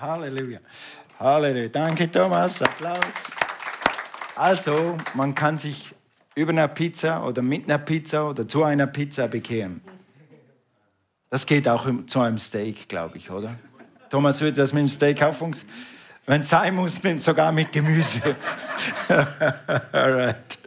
Halleluja. Halleluja. Danke, Thomas. Applaus. Also, man kann sich über einer Pizza oder mit einer Pizza oder zu einer Pizza bekehren. Das geht auch zu einem Steak, glaube ich, oder? Thomas, würde das mit dem Steak auch funktionieren? Wenn es sein muss, sogar mit Gemüse. Alright.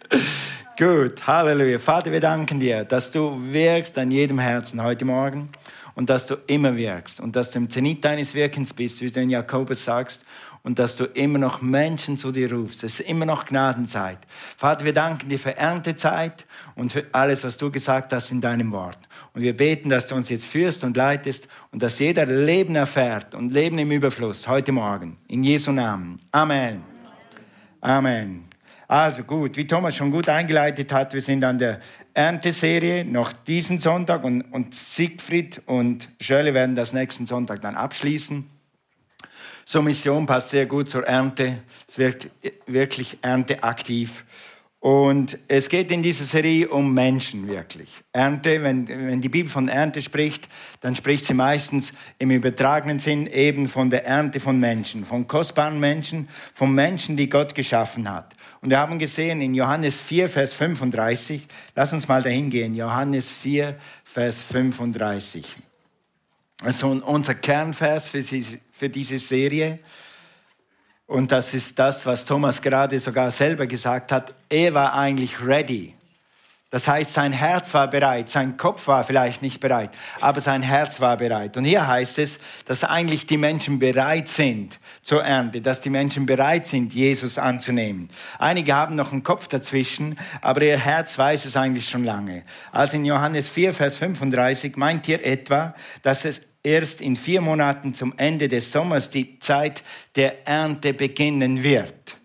Gut, Halleluja. Vater, wir danken dir, dass du wirkst an jedem Herzen heute Morgen und dass du immer wirkst und dass du im Zenit deines Wirkens bist, wie du in Jakobus sagst, und dass du immer noch Menschen zu dir rufst. Es ist immer noch Gnadenzeit. Vater, wir danken dir für Erntezeit und für alles, was du gesagt hast in deinem Wort. Und wir beten, dass du uns jetzt führst und leitest und dass jeder Leben erfährt und Leben im Überfluss heute Morgen. In Jesu Namen. Amen. Amen. Also gut, wie Thomas schon gut eingeleitet hat, wir sind an der Ernteserie noch diesen Sonntag und, und Siegfried und Schölle werden das nächsten Sonntag dann abschließen. So Mission passt sehr gut zur Ernte. Es wird wirklich ernteaktiv. Und es geht in dieser Serie um Menschen wirklich. Ernte, wenn, wenn die Bibel von Ernte spricht, dann spricht sie meistens im übertragenen Sinn eben von der Ernte von Menschen, von kostbaren Menschen, von Menschen, die Gott geschaffen hat. Und wir haben gesehen in Johannes 4, Vers 35, lass uns mal dahin gehen, Johannes 4, Vers 35. Also unser Kernvers für, für diese Serie. Und das ist das, was Thomas gerade sogar selber gesagt hat. Er war eigentlich ready. Das heißt, sein Herz war bereit, sein Kopf war vielleicht nicht bereit, aber sein Herz war bereit. Und hier heißt es, dass eigentlich die Menschen bereit sind zur Ernte, dass die Menschen bereit sind, Jesus anzunehmen. Einige haben noch einen Kopf dazwischen, aber ihr Herz weiß es eigentlich schon lange. Also in Johannes 4, Vers 35 meint ihr etwa, dass es erst in vier Monaten zum Ende des Sommers die Zeit der Ernte beginnen wird.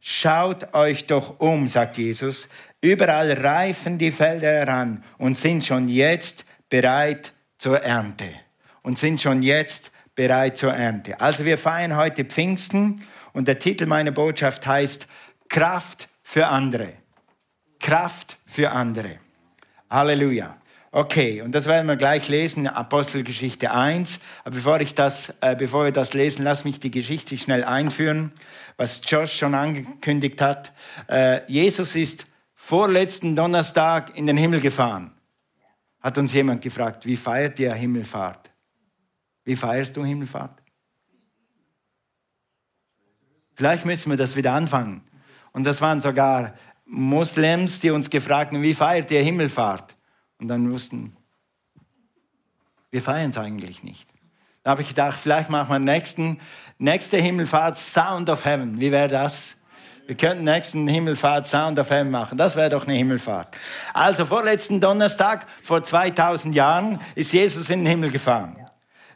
Schaut euch doch um, sagt Jesus, überall reifen die Felder heran und sind schon jetzt bereit zur Ernte. Und sind schon jetzt bereit zur Ernte. Also wir feiern heute Pfingsten und der Titel meiner Botschaft heißt Kraft für andere. Kraft für andere. Halleluja. Okay, und das werden wir gleich lesen, Apostelgeschichte 1. Aber bevor, ich das, äh, bevor wir das lesen, lass mich die Geschichte schnell einführen, was Josh schon angekündigt hat. Äh, Jesus ist vorletzten Donnerstag in den Himmel gefahren. Hat uns jemand gefragt, wie feiert ihr Himmelfahrt? Wie feierst du Himmelfahrt? Vielleicht müssen wir das wieder anfangen. Und das waren sogar Moslems, die uns gefragt haben, wie feiert ihr Himmelfahrt? Und dann wussten, wir feiern es eigentlich nicht. Da habe ich gedacht, vielleicht machen wir nächsten, nächste Himmelfahrt Sound of Heaven. Wie wäre das? Wir könnten nächsten Himmelfahrt Sound of Heaven machen. Das wäre doch eine Himmelfahrt. Also vorletzten Donnerstag, vor 2000 Jahren, ist Jesus in den Himmel gefahren.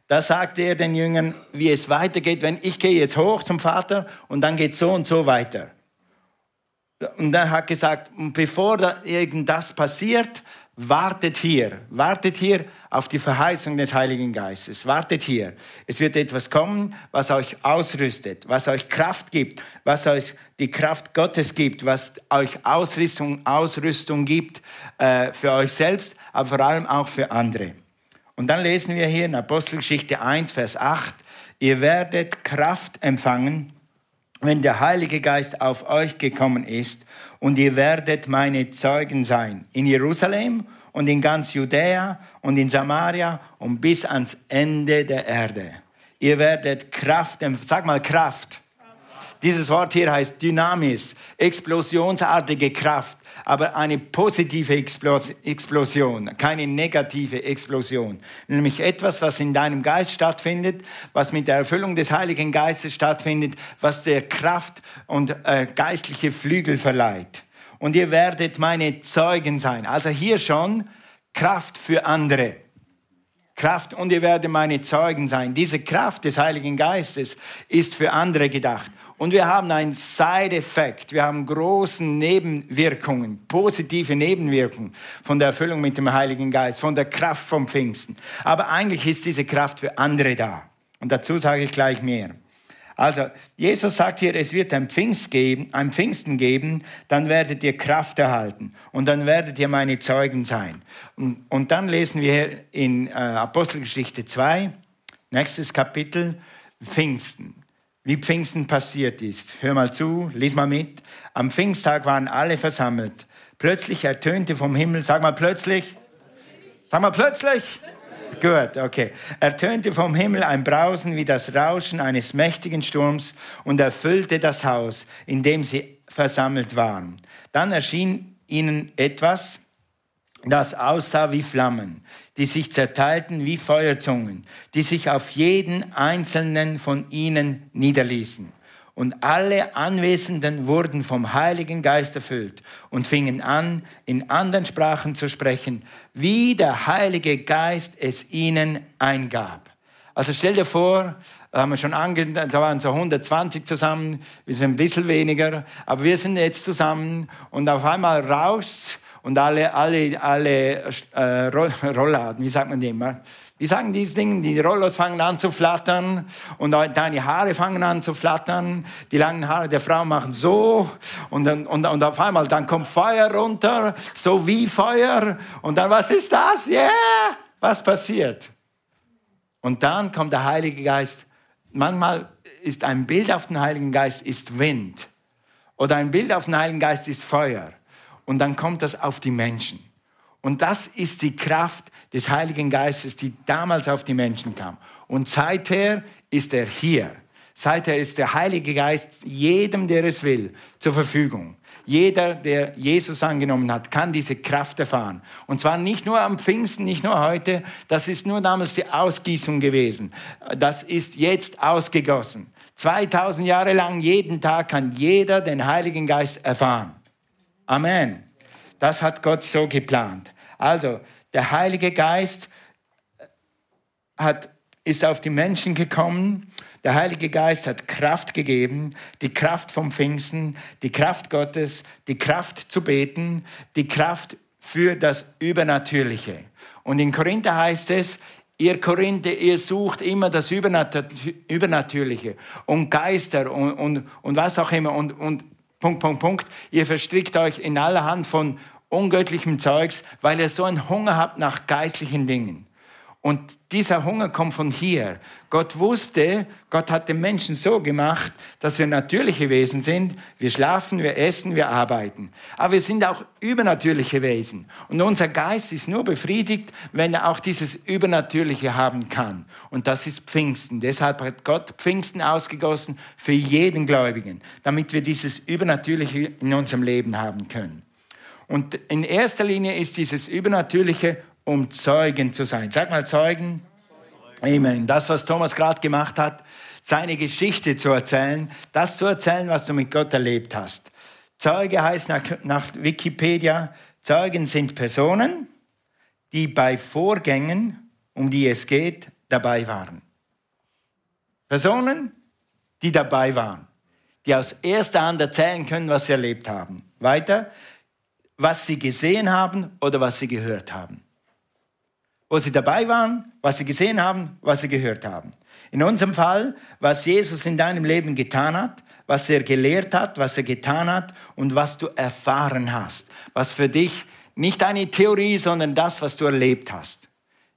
Da sagte er den Jüngern, wie es weitergeht, wenn ich gehe jetzt hoch zum Vater und dann geht so und so weiter. Und dann hat gesagt, bevor irgendwas passiert, wartet hier, wartet hier auf die Verheißung des Heiligen Geistes, wartet hier. Es wird etwas kommen, was euch ausrüstet, was euch Kraft gibt, was euch die Kraft Gottes gibt, was euch Ausrüstung, Ausrüstung gibt äh, für euch selbst, aber vor allem auch für andere. Und dann lesen wir hier in Apostelgeschichte 1, Vers 8, ihr werdet Kraft empfangen, wenn der Heilige Geist auf euch gekommen ist und ihr werdet meine Zeugen sein in Jerusalem und in ganz Judäa und in Samaria und bis ans Ende der Erde. Ihr werdet Kraft, sag mal Kraft. Dieses Wort hier heißt Dynamis, explosionsartige Kraft, aber eine positive Explosion, keine negative Explosion. Nämlich etwas, was in deinem Geist stattfindet, was mit der Erfüllung des Heiligen Geistes stattfindet, was der Kraft und äh, geistliche Flügel verleiht. Und ihr werdet meine Zeugen sein. Also hier schon Kraft für andere. Kraft und ihr werdet meine Zeugen sein. Diese Kraft des Heiligen Geistes ist für andere gedacht. Und wir haben einen Side-Effekt, wir haben große Nebenwirkungen, positive Nebenwirkungen von der Erfüllung mit dem Heiligen Geist, von der Kraft vom Pfingsten. Aber eigentlich ist diese Kraft für andere da. Und dazu sage ich gleich mehr. Also, Jesus sagt hier, es wird ein, Pfingst geben, ein Pfingsten geben, dann werdet ihr Kraft erhalten und dann werdet ihr meine Zeugen sein. Und, und dann lesen wir in äh, Apostelgeschichte 2, nächstes Kapitel, Pfingsten. Wie Pfingsten passiert ist. Hör mal zu, lies mal mit. Am Pfingsttag waren alle versammelt. Plötzlich ertönte vom Himmel, sag mal plötzlich, sag mal plötzlich. Gut, okay. Ertönte vom Himmel ein Brausen wie das Rauschen eines mächtigen Sturms und erfüllte das Haus, in dem sie versammelt waren. Dann erschien ihnen etwas, das aussah wie Flammen, die sich zerteilten wie Feuerzungen, die sich auf jeden einzelnen von ihnen niederließen. Und alle Anwesenden wurden vom Heiligen Geist erfüllt und fingen an, in anderen Sprachen zu sprechen, wie der Heilige Geist es ihnen eingab. Also stell dir vor, da haben wir schon ange da waren so 120 zusammen, wir sind ein bisschen weniger, aber wir sind jetzt zusammen und auf einmal rauscht und alle, alle, alle äh, Rollladen, wie sagt man die immer? Wie sagen diese Dinge? Die Rollos fangen an zu flattern und deine Haare fangen an zu flattern. Die langen Haare der Frau machen so und, dann, und, und auf einmal dann kommt Feuer runter, so wie Feuer. Und dann, was ist das? Yeah! Was passiert? Und dann kommt der Heilige Geist. Manchmal ist ein Bild auf den Heiligen Geist ist Wind. Oder ein Bild auf den Heiligen Geist ist Feuer. Und dann kommt das auf die Menschen. Und das ist die Kraft des Heiligen Geistes, die damals auf die Menschen kam. Und seither ist er hier. Seither ist der Heilige Geist jedem, der es will, zur Verfügung. Jeder, der Jesus angenommen hat, kann diese Kraft erfahren. Und zwar nicht nur am Pfingsten, nicht nur heute. Das ist nur damals die Ausgießung gewesen. Das ist jetzt ausgegossen. 2000 Jahre lang, jeden Tag kann jeder den Heiligen Geist erfahren. Amen. Das hat Gott so geplant. Also, der Heilige Geist hat, ist auf die Menschen gekommen. Der Heilige Geist hat Kraft gegeben, die Kraft vom Pfingsten, die Kraft Gottes, die Kraft zu beten, die Kraft für das Übernatürliche. Und in Korinther heißt es, ihr Korinther, ihr sucht immer das Übernatürliche und Geister und, und, und was auch immer und, und Punkt, Punkt, Punkt. Ihr verstrickt euch in allerhand von ungöttlichem Zeugs, weil ihr so einen Hunger habt nach geistlichen Dingen. Und dieser Hunger kommt von hier. Gott wusste, Gott hat den Menschen so gemacht, dass wir natürliche Wesen sind. Wir schlafen, wir essen, wir arbeiten. Aber wir sind auch übernatürliche Wesen. Und unser Geist ist nur befriedigt, wenn er auch dieses Übernatürliche haben kann. Und das ist Pfingsten. Deshalb hat Gott Pfingsten ausgegossen für jeden Gläubigen, damit wir dieses Übernatürliche in unserem Leben haben können. Und in erster Linie ist dieses Übernatürliche, um Zeugen zu sein. Sag mal Zeugen. Amen. Das, was Thomas gerade gemacht hat, seine Geschichte zu erzählen, das zu erzählen, was du mit Gott erlebt hast. Zeuge heißt nach, nach Wikipedia, Zeugen sind Personen, die bei Vorgängen, um die es geht, dabei waren. Personen, die dabei waren, die aus erster Hand erzählen können, was sie erlebt haben. Weiter, was sie gesehen haben oder was sie gehört haben. Wo sie dabei waren, was sie gesehen haben, was sie gehört haben. In unserem Fall, was Jesus in deinem Leben getan hat, was er gelehrt hat, was er getan hat und was du erfahren hast. Was für dich nicht eine Theorie, sondern das, was du erlebt hast.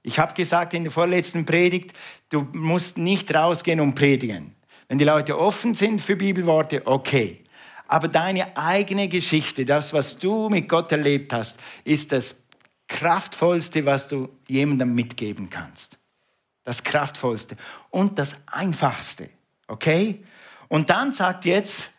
Ich habe gesagt in der vorletzten Predigt, du musst nicht rausgehen und predigen. Wenn die Leute offen sind für Bibelworte, okay. Aber deine eigene Geschichte, das, was du mit Gott erlebt hast, ist das kraftvollste, was du jemandem mitgeben kannst. Das kraftvollste und das einfachste. Okay? Und dann sagt jetzt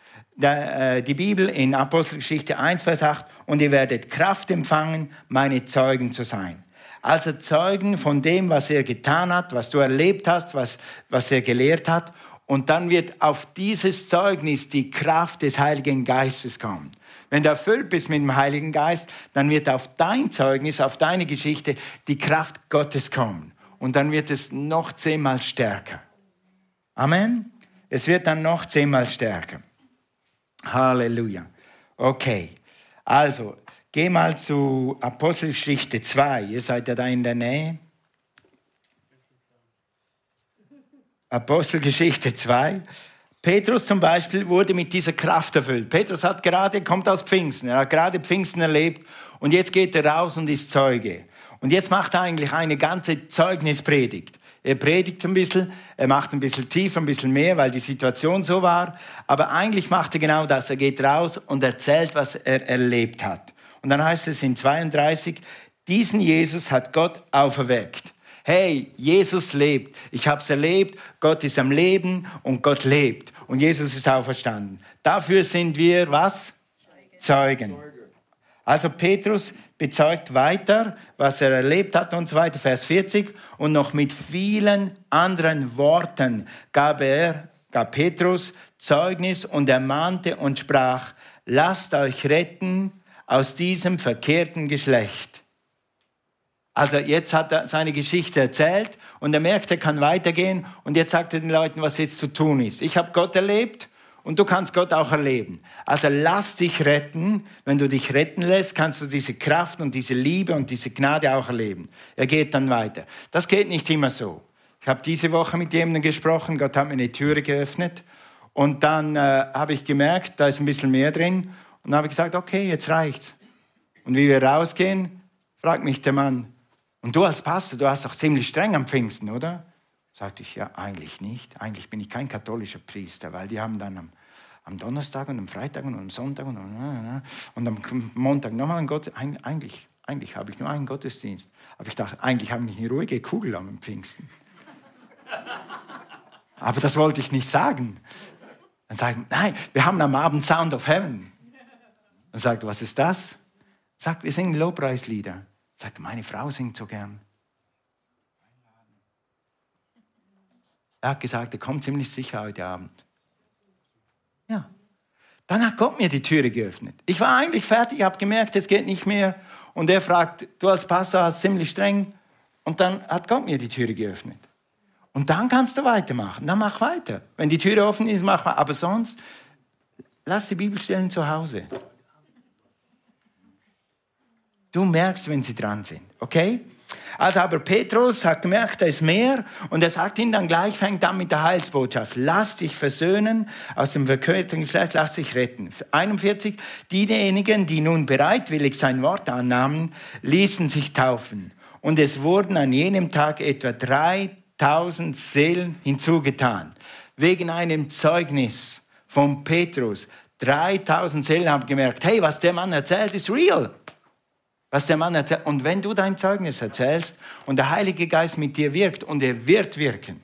äh, die Bibel in Apostelgeschichte 1, Vers 8, und ihr werdet Kraft empfangen, meine Zeugen zu sein. Also Zeugen von dem, was er getan hat, was du erlebt hast, was, was er gelehrt hat. Und dann wird auf dieses Zeugnis die Kraft des Heiligen Geistes kommen. Wenn du erfüllt bist mit dem Heiligen Geist, dann wird auf dein Zeugnis, auf deine Geschichte die Kraft Gottes kommen. Und dann wird es noch zehnmal stärker. Amen. Es wird dann noch zehnmal stärker. Halleluja. Okay. Also, geh mal zu Apostelgeschichte 2. Ihr seid ja da in der Nähe. Apostelgeschichte 2. Petrus zum Beispiel wurde mit dieser Kraft erfüllt. Petrus hat gerade, kommt aus Pfingsten, er hat gerade Pfingsten erlebt und jetzt geht er raus und ist Zeuge. Und jetzt macht er eigentlich eine ganze Zeugnispredigt. er predigt ein bisschen, er macht ein bisschen tiefer, ein bisschen mehr, weil die Situation so war. Aber eigentlich macht er genau das. Er geht raus und erzählt, was er erlebt hat. Und dann heißt es in 32, diesen Jesus hat Gott auferweckt. Hey, Jesus lebt. Ich habe es erlebt. Gott ist am Leben und Gott lebt. Und Jesus ist auferstanden. Dafür sind wir was? Zeugen. Also Petrus bezeugt weiter, was er erlebt hat und so weiter, Vers 40. Und noch mit vielen anderen Worten gab er, gab Petrus Zeugnis und ermahnte und sprach, lasst euch retten aus diesem verkehrten Geschlecht. Also jetzt hat er seine Geschichte erzählt und er merkt, er kann weitergehen und jetzt sagt er den Leuten, was jetzt zu tun ist. Ich habe Gott erlebt und du kannst Gott auch erleben. Also lass dich retten. Wenn du dich retten lässt, kannst du diese Kraft und diese Liebe und diese Gnade auch erleben. Er geht dann weiter. Das geht nicht immer so. Ich habe diese Woche mit jemandem gesprochen, Gott hat mir eine Türe geöffnet und dann äh, habe ich gemerkt, da ist ein bisschen mehr drin und dann habe ich gesagt, okay, jetzt reicht's. Und wie wir rausgehen, fragt mich der Mann, und du als Pastor, du hast doch ziemlich streng am Pfingsten, oder? Sagte ich, ja, eigentlich nicht. Eigentlich bin ich kein katholischer Priester, weil die haben dann am, am Donnerstag und am Freitag und am Sonntag und, und am Montag nochmal einen Gottesdienst. Eigentlich, eigentlich habe ich nur einen Gottesdienst. Aber ich dachte, eigentlich habe ich eine ruhige Kugel am Pfingsten. Aber das wollte ich nicht sagen. Dann sage ich, nein, wir haben am Abend Sound of Heaven. Dann sagt was ist das? Sagt, wir singen Lobpreislieder. Sagt, meine Frau singt so gern. Er hat gesagt, er kommt ziemlich sicher heute Abend. Ja. Dann hat Gott mir die Türe geöffnet. Ich war eigentlich fertig, habe gemerkt, es geht nicht mehr. Und er fragt, du als Pastor hast ziemlich streng. Und dann hat Gott mir die Türe geöffnet. Und dann kannst du weitermachen. Dann mach weiter. Wenn die Türe offen ist, mach mal. Aber sonst, lass die Bibelstellen zu Hause. Du merkst, wenn sie dran sind, okay? Also aber Petrus hat gemerkt, da ist mehr und er sagt ihnen dann gleich, fängt an mit der Heilsbotschaft. Lass dich versöhnen aus dem verkörperten Geschlecht, lass dich retten. 41, diejenigen, die nun bereitwillig sein Wort annahmen, ließen sich taufen. Und es wurden an jenem Tag etwa 3000 Seelen hinzugetan. Wegen einem Zeugnis von Petrus. 3000 Seelen haben gemerkt, hey, was der Mann erzählt, ist real was der Mann erzählt. Und wenn du dein Zeugnis erzählst und der Heilige Geist mit dir wirkt, und er wird wirken,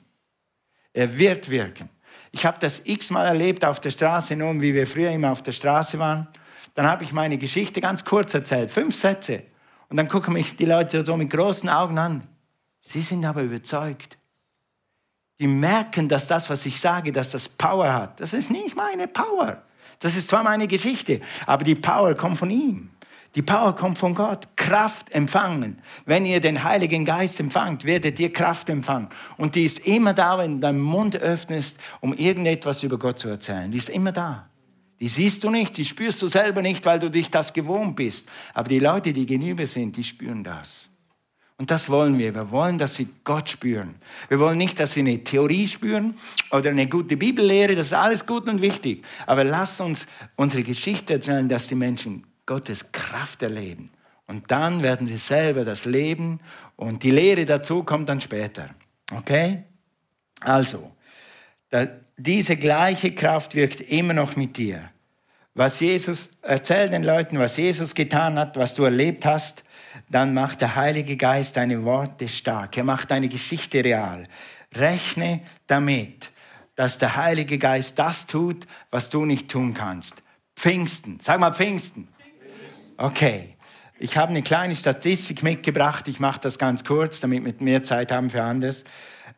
er wird wirken. Ich habe das x-mal erlebt auf der Straße, nun wie wir früher immer auf der Straße waren. Dann habe ich meine Geschichte ganz kurz erzählt, fünf Sätze. Und dann gucken mich die Leute so mit großen Augen an. Sie sind aber überzeugt. Die merken, dass das, was ich sage, dass das Power hat. Das ist nicht meine Power. Das ist zwar meine Geschichte, aber die Power kommt von ihm. Die Power kommt von Gott. Kraft empfangen. Wenn ihr den Heiligen Geist empfangt, werdet ihr Kraft empfangen. Und die ist immer da, wenn du deinen Mund öffnest, um irgendetwas über Gott zu erzählen. Die ist immer da. Die siehst du nicht, die spürst du selber nicht, weil du dich das gewohnt bist. Aber die Leute, die gegenüber sind, die spüren das. Und das wollen wir. Wir wollen, dass sie Gott spüren. Wir wollen nicht, dass sie eine Theorie spüren oder eine gute Bibellehre. Das ist alles gut und wichtig. Aber lasst uns unsere Geschichte erzählen, dass die Menschen Gottes Kraft erleben. Und dann werden sie selber das Leben und die Lehre dazu kommt dann später. Okay? Also, diese gleiche Kraft wirkt immer noch mit dir. Was Jesus, erzähl den Leuten, was Jesus getan hat, was du erlebt hast, dann macht der Heilige Geist deine Worte stark. Er macht deine Geschichte real. Rechne damit, dass der Heilige Geist das tut, was du nicht tun kannst. Pfingsten, sag mal Pfingsten. Okay. Ich habe eine kleine Statistik mitgebracht. Ich mache das ganz kurz, damit wir mehr Zeit haben für anderes.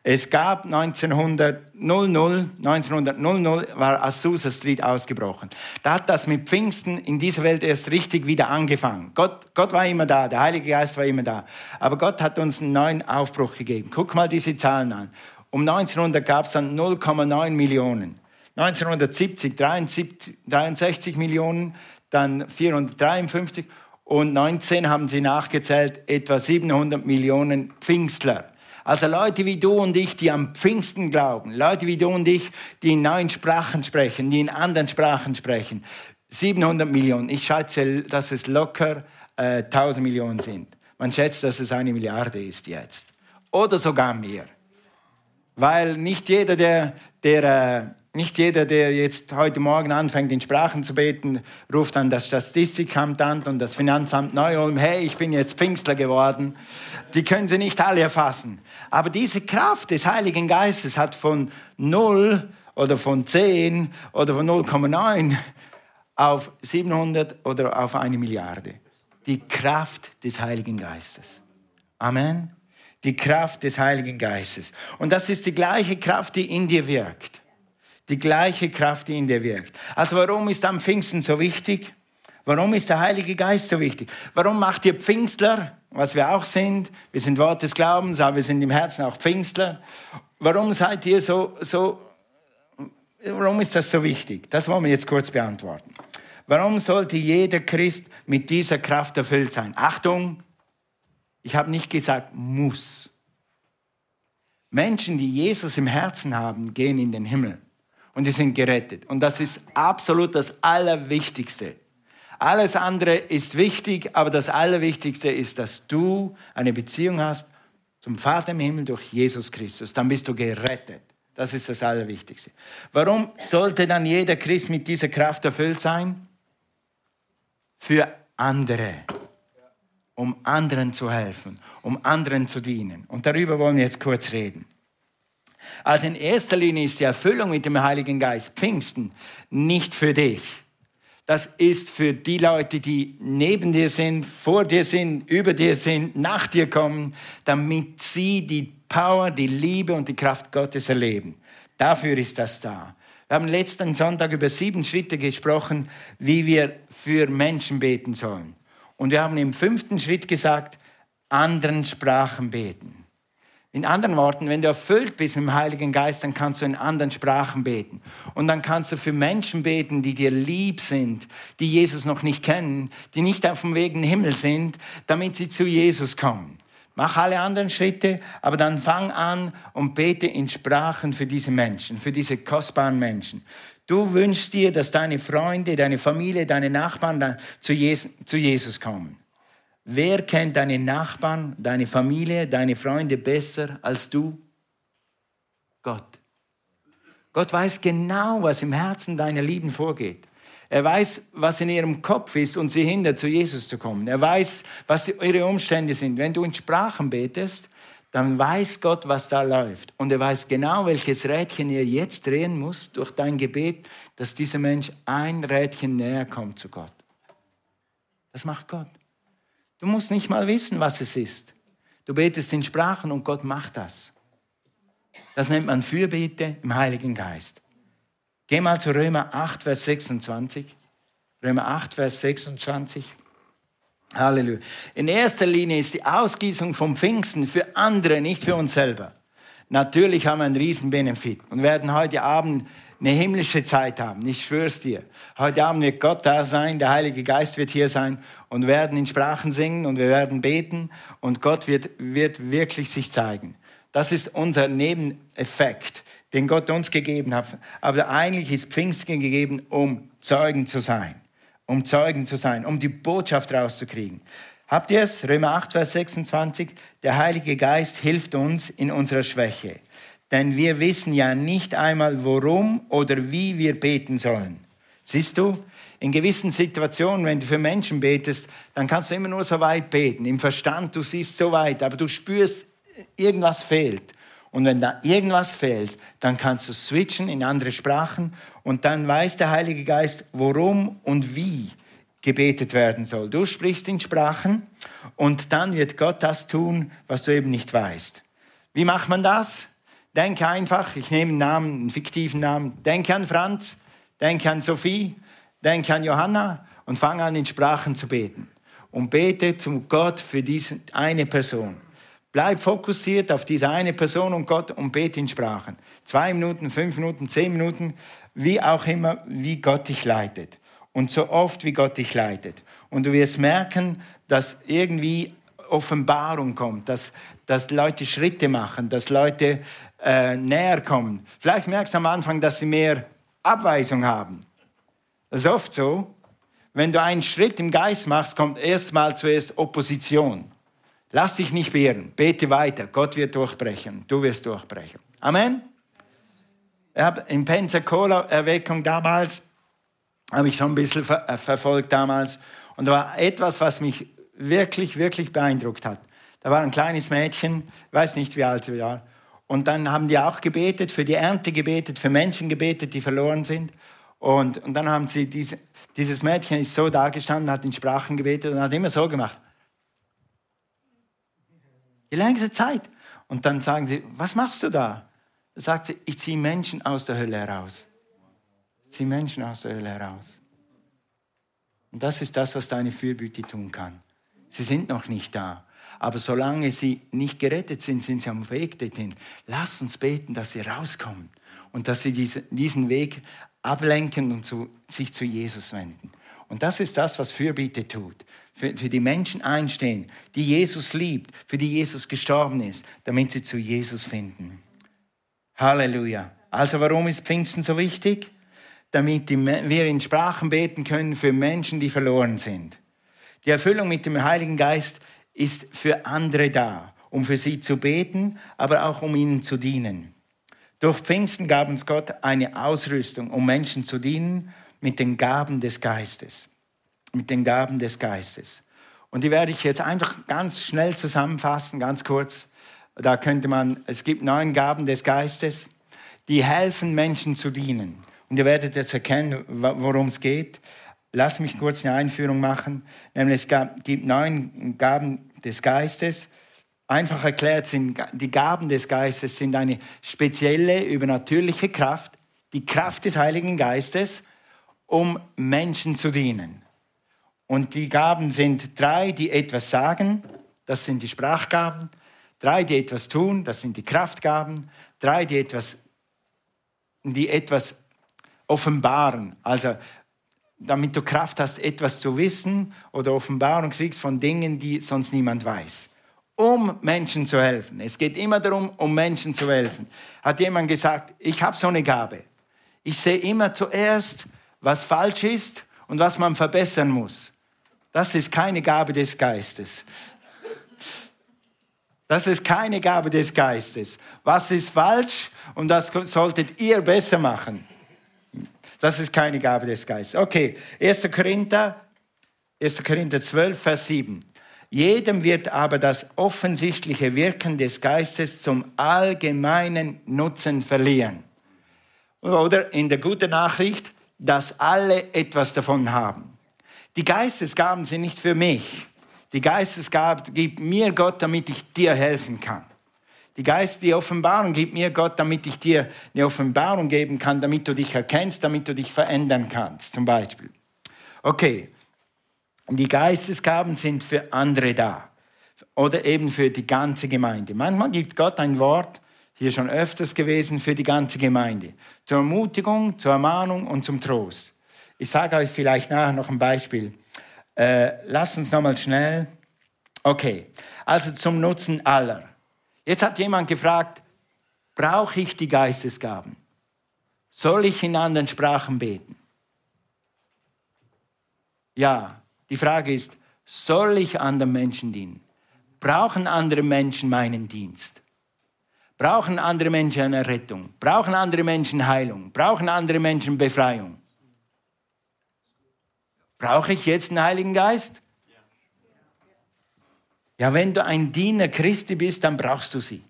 Es gab 1900, 1900 war Azusa Street ausgebrochen. Da hat das mit Pfingsten in dieser Welt erst richtig wieder angefangen. Gott, Gott war immer da, der Heilige Geist war immer da. Aber Gott hat uns einen neuen Aufbruch gegeben. Guck mal diese Zahlen an. Um 1900 gab es dann 0,9 Millionen. 1970 73, 63 Millionen dann 453 und 19 haben sie nachgezählt, etwa 700 Millionen Pfingstler. Also Leute wie du und ich, die am Pfingsten glauben, Leute wie du und ich, die in neuen Sprachen sprechen, die in anderen Sprachen sprechen. 700 Millionen. Ich schätze, dass es locker äh, 1000 Millionen sind. Man schätzt, dass es eine Milliarde ist jetzt. Oder sogar mehr. Weil nicht jeder, der, der, äh, nicht jeder, der jetzt heute Morgen anfängt, in Sprachen zu beten, ruft an das Statistikamt an und das Finanzamt Neu-Ulm, hey, ich bin jetzt Pfingstler geworden. Die können sie nicht alle erfassen. Aber diese Kraft des Heiligen Geistes hat von 0 oder von 10 oder von 0,9 auf 700 oder auf eine Milliarde. Die Kraft des Heiligen Geistes. Amen. Die Kraft des Heiligen Geistes. Und das ist die gleiche Kraft, die in dir wirkt. Die gleiche Kraft, die in dir wirkt. Also warum ist am Pfingsten so wichtig? Warum ist der Heilige Geist so wichtig? Warum macht ihr Pfingstler, was wir auch sind? Wir sind Wort des Glaubens, aber wir sind im Herzen auch Pfingstler. Warum seid ihr so, so, warum ist das so wichtig? Das wollen wir jetzt kurz beantworten. Warum sollte jeder Christ mit dieser Kraft erfüllt sein? Achtung, ich habe nicht gesagt muss. Menschen, die Jesus im Herzen haben, gehen in den Himmel und die sind gerettet. Und das ist absolut das Allerwichtigste. Alles andere ist wichtig, aber das Allerwichtigste ist, dass du eine Beziehung hast zum Vater im Himmel durch Jesus Christus. Dann bist du gerettet. Das ist das Allerwichtigste. Warum sollte dann jeder Christ mit dieser Kraft erfüllt sein? Für andere. Um anderen zu helfen, um anderen zu dienen. Und darüber wollen wir jetzt kurz reden. Also in erster Linie ist die Erfüllung mit dem Heiligen Geist Pfingsten nicht für dich. Das ist für die Leute, die neben dir sind, vor dir sind, über dir sind, nach dir kommen, damit sie die Power, die Liebe und die Kraft Gottes erleben. Dafür ist das da. Wir haben letzten Sonntag über sieben Schritte gesprochen, wie wir für Menschen beten sollen. Und wir haben im fünften Schritt gesagt, anderen Sprachen beten. In anderen Worten, wenn du erfüllt bist mit dem Heiligen Geist, dann kannst du in anderen Sprachen beten. Und dann kannst du für Menschen beten, die dir lieb sind, die Jesus noch nicht kennen, die nicht auf dem Weg in den Himmel sind, damit sie zu Jesus kommen. Mach alle anderen Schritte, aber dann fang an und bete in Sprachen für diese Menschen, für diese kostbaren Menschen. Du wünschst dir, dass deine Freunde, deine Familie, deine Nachbarn zu Jesus kommen. Wer kennt deine Nachbarn, deine Familie, deine Freunde besser als du? Gott. Gott weiß genau, was im Herzen deiner Lieben vorgeht. Er weiß, was in ihrem Kopf ist und sie hindert, zu Jesus zu kommen. Er weiß, was ihre Umstände sind. Wenn du in Sprachen betest, dann weiß Gott, was da läuft. Und er weiß genau, welches Rädchen er jetzt drehen muss durch dein Gebet, dass dieser Mensch ein Rädchen näher kommt zu Gott. Das macht Gott. Du musst nicht mal wissen, was es ist. Du betest in Sprachen und Gott macht das. Das nennt man Fürbitte im Heiligen Geist. Geh mal zu Römer 8, Vers 26. Römer 8, Vers 26. Halleluja. In erster Linie ist die Ausgießung vom Pfingsten für andere, nicht für uns selber. Natürlich haben wir einen riesen Benefit und werden heute Abend eine himmlische Zeit haben. Ich schwör's dir. Heute Abend wird Gott da sein, der Heilige Geist wird hier sein und werden in Sprachen singen und wir werden beten und Gott wird, wird wirklich sich zeigen. Das ist unser Nebeneffekt, den Gott uns gegeben hat. Aber eigentlich ist Pfingsten gegeben, um Zeugen zu sein. Um Zeugen zu sein, um die Botschaft rauszukriegen. Habt ihr es? Römer 8, Vers 26. Der Heilige Geist hilft uns in unserer Schwäche denn wir wissen ja nicht einmal, worum oder wie wir beten sollen. Siehst du, in gewissen Situationen, wenn du für Menschen betest, dann kannst du immer nur so weit beten. Im Verstand, du siehst so weit, aber du spürst, irgendwas fehlt. Und wenn da irgendwas fehlt, dann kannst du switchen in andere Sprachen und dann weiß der Heilige Geist, worum und wie gebetet werden soll. Du sprichst in Sprachen und dann wird Gott das tun, was du eben nicht weißt. Wie macht man das? Denke einfach, ich nehme einen Namen, einen fiktiven Namen. Denke an Franz, denke an Sophie, denke an Johanna und fange an, in Sprachen zu beten. Und bete zum Gott für diese eine Person. Bleib fokussiert auf diese eine Person und Gott und bete in Sprachen. Zwei Minuten, fünf Minuten, zehn Minuten, wie auch immer, wie Gott dich leitet. Und so oft, wie Gott dich leitet. Und du wirst merken, dass irgendwie Offenbarung kommt, dass, dass Leute Schritte machen, dass Leute äh, näher kommen. Vielleicht merkst du am Anfang, dass sie mehr Abweisung haben. Das ist oft so. Wenn du einen Schritt im Geist machst, kommt erstmal zuerst Opposition. Lass dich nicht wehren. Bete weiter. Gott wird durchbrechen. Du wirst durchbrechen. Amen. Ich habe in Pensacola-Erweckung damals, habe ich so ein bisschen ver äh, verfolgt damals. Und da war etwas, was mich wirklich, wirklich beeindruckt hat. Da war ein kleines Mädchen, weiß nicht wie alt sie war. Und dann haben die auch gebetet, für die Ernte gebetet, für Menschen gebetet, die verloren sind. Und, und dann haben sie, diese, dieses Mädchen ist so dagestanden, hat in Sprachen gebetet und hat immer so gemacht. Die längste Zeit. Und dann sagen sie, was machst du da? Da sagt sie, ich ziehe Menschen aus der Hölle heraus. Ich ziehe Menschen aus der Hölle heraus. Und das ist das, was deine Fürbitte tun kann. Sie sind noch nicht da. Aber solange sie nicht gerettet sind, sind sie am Weg dorthin. Lass uns beten, dass sie rauskommen und dass sie diesen Weg ablenken und zu, sich zu Jesus wenden. Und das ist das, was Fürbitte tut. Für, für die Menschen einstehen, die Jesus liebt, für die Jesus gestorben ist, damit sie zu Jesus finden. Halleluja. Also warum ist Pfingsten so wichtig? Damit wir in Sprachen beten können für Menschen, die verloren sind. Die Erfüllung mit dem Heiligen Geist ist für andere da, um für sie zu beten, aber auch um ihnen zu dienen. Durch Pfingsten gab uns Gott eine Ausrüstung, um Menschen zu dienen mit den Gaben des Geistes. Mit den Gaben des Geistes. Und die werde ich jetzt einfach ganz schnell zusammenfassen, ganz kurz. Da könnte man, es gibt neun Gaben des Geistes, die helfen Menschen zu dienen. Und ihr werdet jetzt erkennen, worum es geht. Lass mich kurz eine Einführung machen. Nämlich es gibt neun Gaben des Geistes. Einfach erklärt sind die Gaben des Geistes sind eine spezielle übernatürliche Kraft, die Kraft des Heiligen Geistes, um Menschen zu dienen. Und die Gaben sind drei, die etwas sagen, das sind die Sprachgaben. Drei, die etwas tun, das sind die Kraftgaben. Drei, die etwas, die etwas offenbaren, also damit du Kraft hast, etwas zu wissen oder Offenbarung kriegst von Dingen, die sonst niemand weiß. Um Menschen zu helfen. Es geht immer darum, um Menschen zu helfen. Hat jemand gesagt, ich habe so eine Gabe. Ich sehe immer zuerst, was falsch ist und was man verbessern muss. Das ist keine Gabe des Geistes. Das ist keine Gabe des Geistes. Was ist falsch und das solltet ihr besser machen. Das ist keine Gabe des Geistes. Okay, 1. Korinther, 1. Korinther 12, Vers 7. Jedem wird aber das offensichtliche Wirken des Geistes zum allgemeinen Nutzen verlieren. Oder in der guten Nachricht, dass alle etwas davon haben. Die Geistesgaben sind nicht für mich. Die Geistesgabe gibt mir Gott, damit ich dir helfen kann. Die Geist, die Offenbarung gibt mir Gott, damit ich dir eine Offenbarung geben kann, damit du dich erkennst, damit du dich verändern kannst, zum Beispiel. Okay, die Geistesgaben sind für andere da oder eben für die ganze Gemeinde. Manchmal gibt Gott ein Wort, hier schon öfters gewesen, für die ganze Gemeinde. Zur Ermutigung, zur Ermahnung und zum Trost. Ich sage euch vielleicht nachher noch ein Beispiel. Äh, lasst uns nochmal schnell. Okay, also zum Nutzen aller. Jetzt hat jemand gefragt, brauche ich die Geistesgaben? Soll ich in anderen Sprachen beten? Ja, die Frage ist, soll ich anderen Menschen dienen? Brauchen andere Menschen meinen Dienst? Brauchen andere Menschen eine Rettung? Brauchen andere Menschen Heilung? Brauchen andere Menschen Befreiung? Brauche ich jetzt einen Heiligen Geist? Ja, wenn du ein Diener Christi bist, dann brauchst du sie.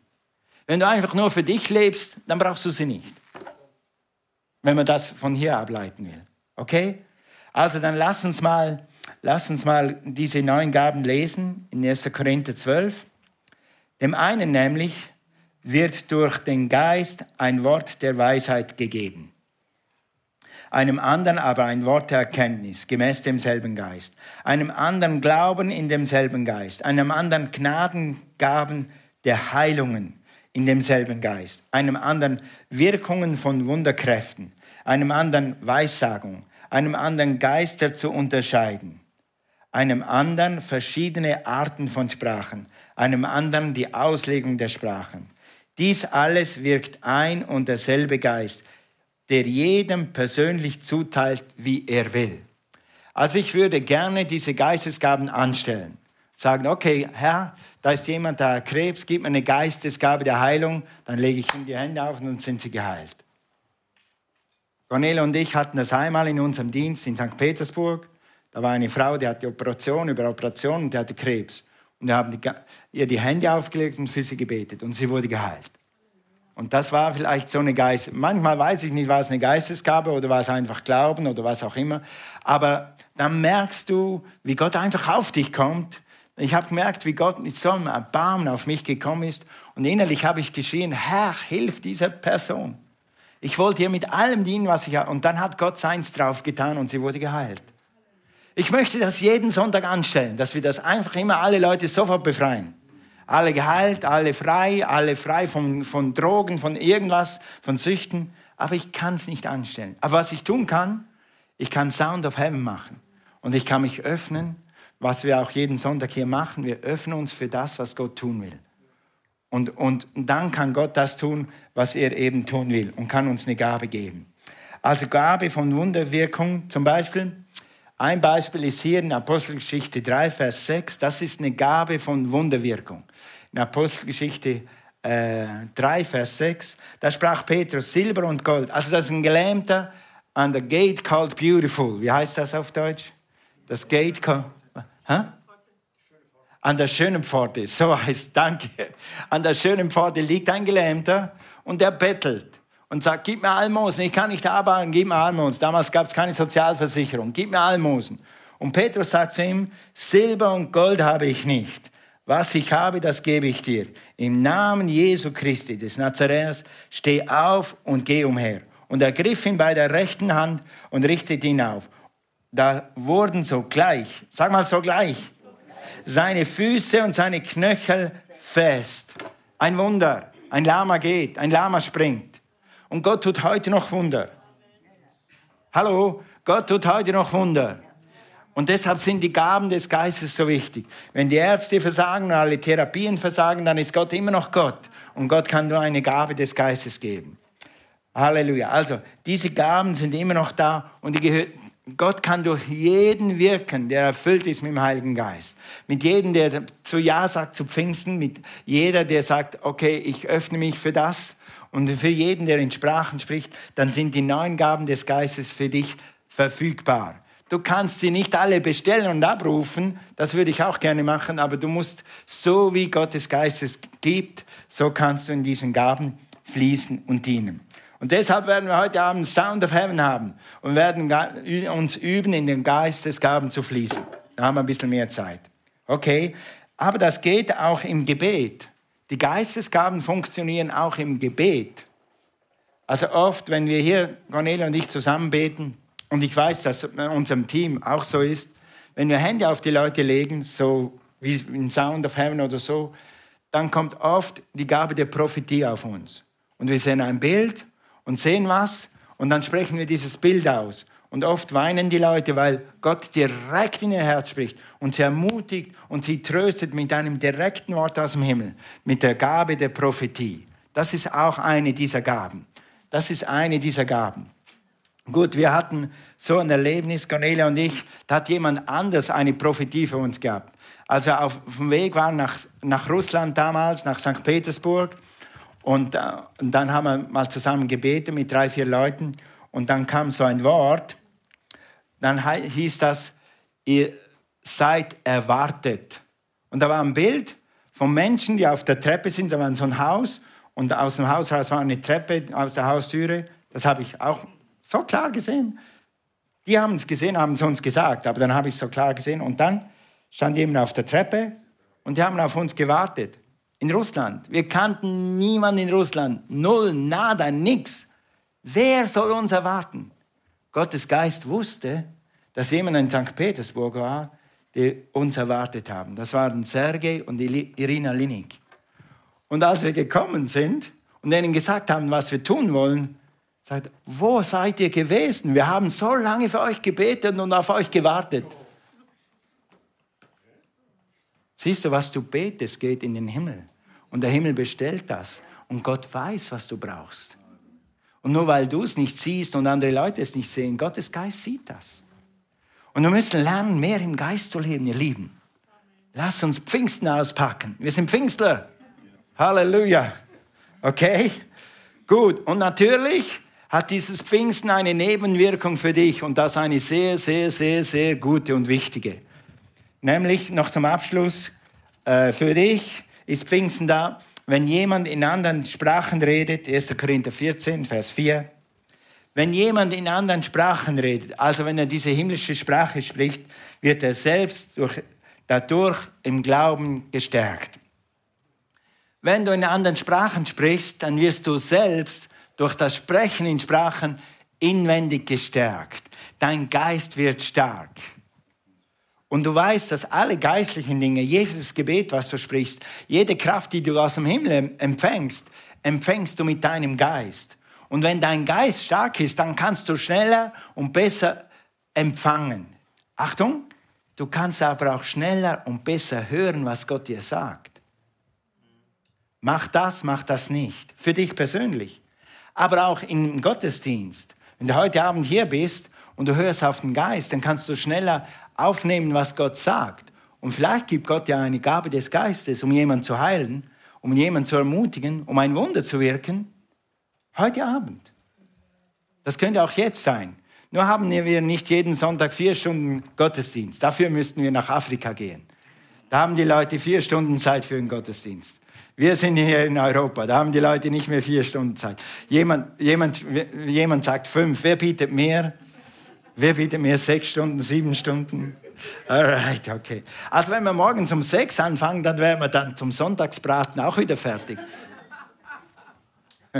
Wenn du einfach nur für dich lebst, dann brauchst du sie nicht. Wenn man das von hier ableiten will. Okay? Also dann lass uns mal, lass uns mal diese neuen Gaben lesen in 1. Korinther 12. Dem einen nämlich wird durch den Geist ein Wort der Weisheit gegeben einem anderen aber ein Wort der Erkenntnis, gemäß demselben Geist, einem anderen Glauben in demselben Geist, einem anderen Gnadengaben der Heilungen in demselben Geist, einem anderen Wirkungen von Wunderkräften, einem anderen Weissagung, einem anderen Geister zu unterscheiden, einem anderen verschiedene Arten von Sprachen, einem anderen die Auslegung der Sprachen. Dies alles wirkt ein und derselbe Geist, der jedem persönlich zuteilt, wie er will. Also ich würde gerne diese Geistesgaben anstellen. sagen, okay, Herr, da ist jemand, der hat Krebs, gib mir eine Geistesgabe der Heilung, dann lege ich ihm die Hände auf und dann sind sie geheilt. Cornelia und ich hatten das einmal in unserem Dienst in St. Petersburg. Da war eine Frau, die hatte Operation über Operation und die hatte Krebs. Und wir haben ihr die Hände aufgelegt und für sie gebetet und sie wurde geheilt. Und das war vielleicht so eine Geist. Manchmal weiß ich nicht, war es eine Geistesgabe oder war es einfach Glauben oder was auch immer. Aber dann merkst du, wie Gott einfach auf dich kommt. Ich habe gemerkt, wie Gott mit so einem Erbarmen auf mich gekommen ist. Und innerlich habe ich geschrien, Herr, hilf dieser Person. Ich wollte ihr mit allem dienen, was ich habe. Und dann hat Gott seins drauf getan und sie wurde geheilt. Ich möchte das jeden Sonntag anstellen, dass wir das einfach immer alle Leute sofort befreien. Alle geheilt, alle frei, alle frei von, von Drogen, von irgendwas, von Süchten. Aber ich kann es nicht anstellen. Aber was ich tun kann, ich kann Sound of Heaven machen. Und ich kann mich öffnen, was wir auch jeden Sonntag hier machen. Wir öffnen uns für das, was Gott tun will. Und, und dann kann Gott das tun, was er eben tun will und kann uns eine Gabe geben. Also Gabe von Wunderwirkung zum Beispiel. Ein Beispiel ist hier in Apostelgeschichte 3, Vers 6. Das ist eine Gabe von Wunderwirkung. In Apostelgeschichte äh, 3, Vers 6, da sprach Petrus Silber und Gold. Also das ist ein Gelähmter an der Gate called Beautiful. Wie heißt das auf Deutsch? Das Gate called... An der schönen Pforte, so heißt, danke. An der schönen Pforte liegt ein Gelähmter und er bettelt und sagt, gib mir Almosen, ich kann nicht arbeiten, gib mir Almosen. Damals gab es keine Sozialversicherung, gib mir Almosen. Und Petrus sagt zu ihm, Silber und Gold habe ich nicht. Was ich habe, das gebe ich dir. Im Namen Jesu Christi des Nazaräers, steh auf und geh umher. Und er griff ihn bei der rechten Hand und richtete ihn auf. Da wurden sogleich, sag mal sogleich, seine Füße und seine Knöchel fest. Ein Wunder. Ein Lama geht, ein Lama springt. Und Gott tut heute noch Wunder. Hallo, Gott tut heute noch Wunder. Und deshalb sind die Gaben des Geistes so wichtig. Wenn die Ärzte versagen und alle Therapien versagen, dann ist Gott immer noch Gott. Und Gott kann nur eine Gabe des Geistes geben. Halleluja. Also, diese Gaben sind immer noch da und Gott kann durch jeden wirken, der erfüllt ist mit dem Heiligen Geist. Mit jedem, der zu Ja sagt zu Pfingsten, mit jeder, der sagt, okay, ich öffne mich für das. Und für jeden, der in Sprachen spricht, dann sind die neuen Gaben des Geistes für dich verfügbar. Du kannst sie nicht alle bestellen und abrufen, das würde ich auch gerne machen, aber du musst so wie Gottes Geistes gibt, so kannst du in diesen Gaben fließen und dienen. Und deshalb werden wir heute Abend Sound of Heaven haben und werden uns üben, in den Geistesgaben zu fließen. Da haben wir ein bisschen mehr Zeit. Okay? Aber das geht auch im Gebet. Die Geistesgaben funktionieren auch im Gebet. Also oft, wenn wir hier, Cornelia und ich, zusammen beten, und ich weiß, dass in unserem Team auch so ist, wenn wir Hände auf die Leute legen, so wie in Sound of Heaven oder so, dann kommt oft die Gabe der Prophetie auf uns. Und wir sehen ein Bild und sehen was und dann sprechen wir dieses Bild aus. Und oft weinen die Leute, weil Gott direkt in ihr Herz spricht und sie ermutigt und sie tröstet mit einem direkten Wort aus dem Himmel, mit der Gabe der Prophetie. Das ist auch eine dieser Gaben. Das ist eine dieser Gaben. Gut, wir hatten so ein Erlebnis, Cornelia und ich, da hat jemand anders eine Prophetie für uns gehabt. Als wir auf dem Weg waren nach, nach Russland damals, nach St. Petersburg, und, äh, und dann haben wir mal zusammen gebetet mit drei, vier Leuten. Und dann kam so ein Wort. Dann hieß das, ihr seid erwartet. Und da war ein Bild von Menschen, die auf der Treppe sind. Da war so ein Haus. Und aus dem Haus raus war eine Treppe aus der Haustüre. Das habe ich auch so klar gesehen. Die haben es gesehen, haben es uns gesagt. Aber dann habe ich es so klar gesehen. Und dann stand jemand auf der Treppe und die haben auf uns gewartet in Russland. Wir kannten niemanden in Russland. Null, nada, nix. Wer soll uns erwarten? Gottes Geist wusste, dass jemand in St. Petersburg war, die uns erwartet haben. Das waren Sergei und Irina Linik. Und als wir gekommen sind und ihnen gesagt haben, was wir tun wollen, sagt, wo seid ihr gewesen? Wir haben so lange für euch gebetet und auf euch gewartet. Siehst du, was du betest, geht in den Himmel. Und der Himmel bestellt das. Und Gott weiß, was du brauchst. Und nur weil du es nicht siehst und andere Leute es nicht sehen, Gottes Geist sieht das. Und wir müssen lernen, mehr im Geist zu leben, ihr Lieben. Lass uns Pfingsten auspacken. Wir sind Pfingstler. Halleluja. Okay? Gut. Und natürlich hat dieses Pfingsten eine Nebenwirkung für dich und das eine sehr, sehr, sehr, sehr gute und wichtige. Nämlich noch zum Abschluss, äh, für dich ist Pfingsten da, wenn jemand in anderen Sprachen redet, 1. Korinther 14, Vers 4, wenn jemand in anderen Sprachen redet, also wenn er diese himmlische Sprache spricht, wird er selbst durch, dadurch im Glauben gestärkt. Wenn du in anderen Sprachen sprichst, dann wirst du selbst durch das Sprechen in Sprachen inwendig gestärkt. Dein Geist wird stark. Und du weißt, dass alle geistlichen Dinge, Jesus Gebet, was du sprichst, jede Kraft, die du aus dem Himmel empfängst, empfängst du mit deinem Geist. Und wenn dein Geist stark ist, dann kannst du schneller und besser empfangen. Achtung, du kannst aber auch schneller und besser hören, was Gott dir sagt. Mach das, mach das nicht. Für dich persönlich. Aber auch im Gottesdienst. Wenn du heute Abend hier bist und du hörst auf den Geist, dann kannst du schneller aufnehmen, was Gott sagt. Und vielleicht gibt Gott ja eine Gabe des Geistes, um jemanden zu heilen, um jemanden zu ermutigen, um ein Wunder zu wirken. Heute Abend. Das könnte auch jetzt sein. Nur haben wir nicht jeden Sonntag vier Stunden Gottesdienst. Dafür müssten wir nach Afrika gehen. Da haben die Leute vier Stunden Zeit für den Gottesdienst. Wir sind hier in Europa, da haben die Leute nicht mehr vier Stunden Zeit. Jemand, jemand, jemand sagt fünf, wer bietet mehr? Wer bietet mehr sechs Stunden, sieben Stunden? Alright, okay. Also wenn wir morgens um sechs anfangen, dann wären wir dann zum Sonntagsbraten auch wieder fertig.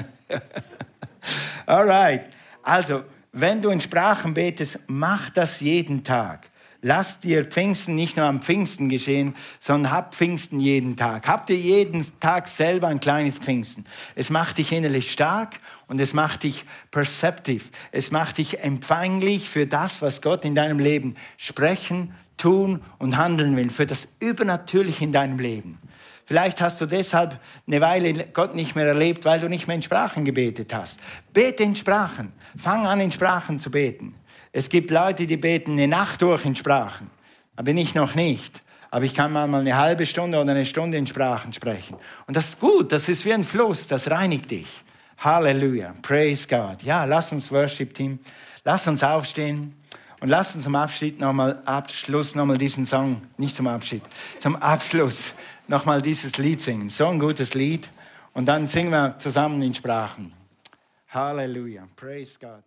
Alright. Also, wenn du in Sprachen betest, mach das jeden Tag. Lass dir Pfingsten nicht nur am Pfingsten geschehen, sondern hab Pfingsten jeden Tag. Hab dir jeden Tag selber ein kleines Pfingsten. Es macht dich innerlich stark und es macht dich perceptive. Es macht dich empfänglich für das, was Gott in deinem Leben sprechen, tun und handeln will, für das Übernatürliche in deinem Leben. Vielleicht hast du deshalb eine Weile Gott nicht mehr erlebt, weil du nicht mehr in Sprachen gebetet hast. Bete in Sprachen. Fang an, in Sprachen zu beten. Es gibt Leute, die beten eine Nacht durch in Sprachen. Aber ich noch nicht. Aber ich kann mal eine halbe Stunde oder eine Stunde in Sprachen sprechen. Und das ist gut. Das ist wie ein Fluss. Das reinigt dich. Halleluja. Praise God. Ja, lass uns Worship Team. Lass uns aufstehen. Und lass uns zum Abschied noch mal, Abschluss nochmal diesen Song, nicht zum Abschied, zum Abschluss nochmal dieses Lied singen. So ein gutes Lied. Und dann singen wir zusammen in Sprachen. Halleluja. Praise God.